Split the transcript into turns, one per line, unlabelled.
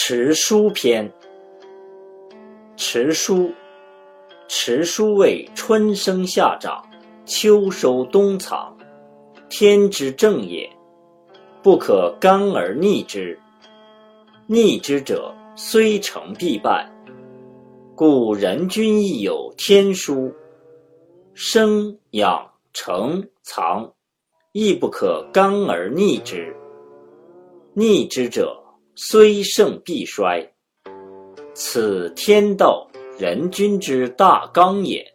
持书篇，持书，持书谓春生夏长，秋收冬藏，天之正也，不可干而逆之。逆之者，虽成必败。故人君亦有天书，生养成藏，亦不可干而逆之。逆之者。虽盛必衰，此天道人君之大纲也。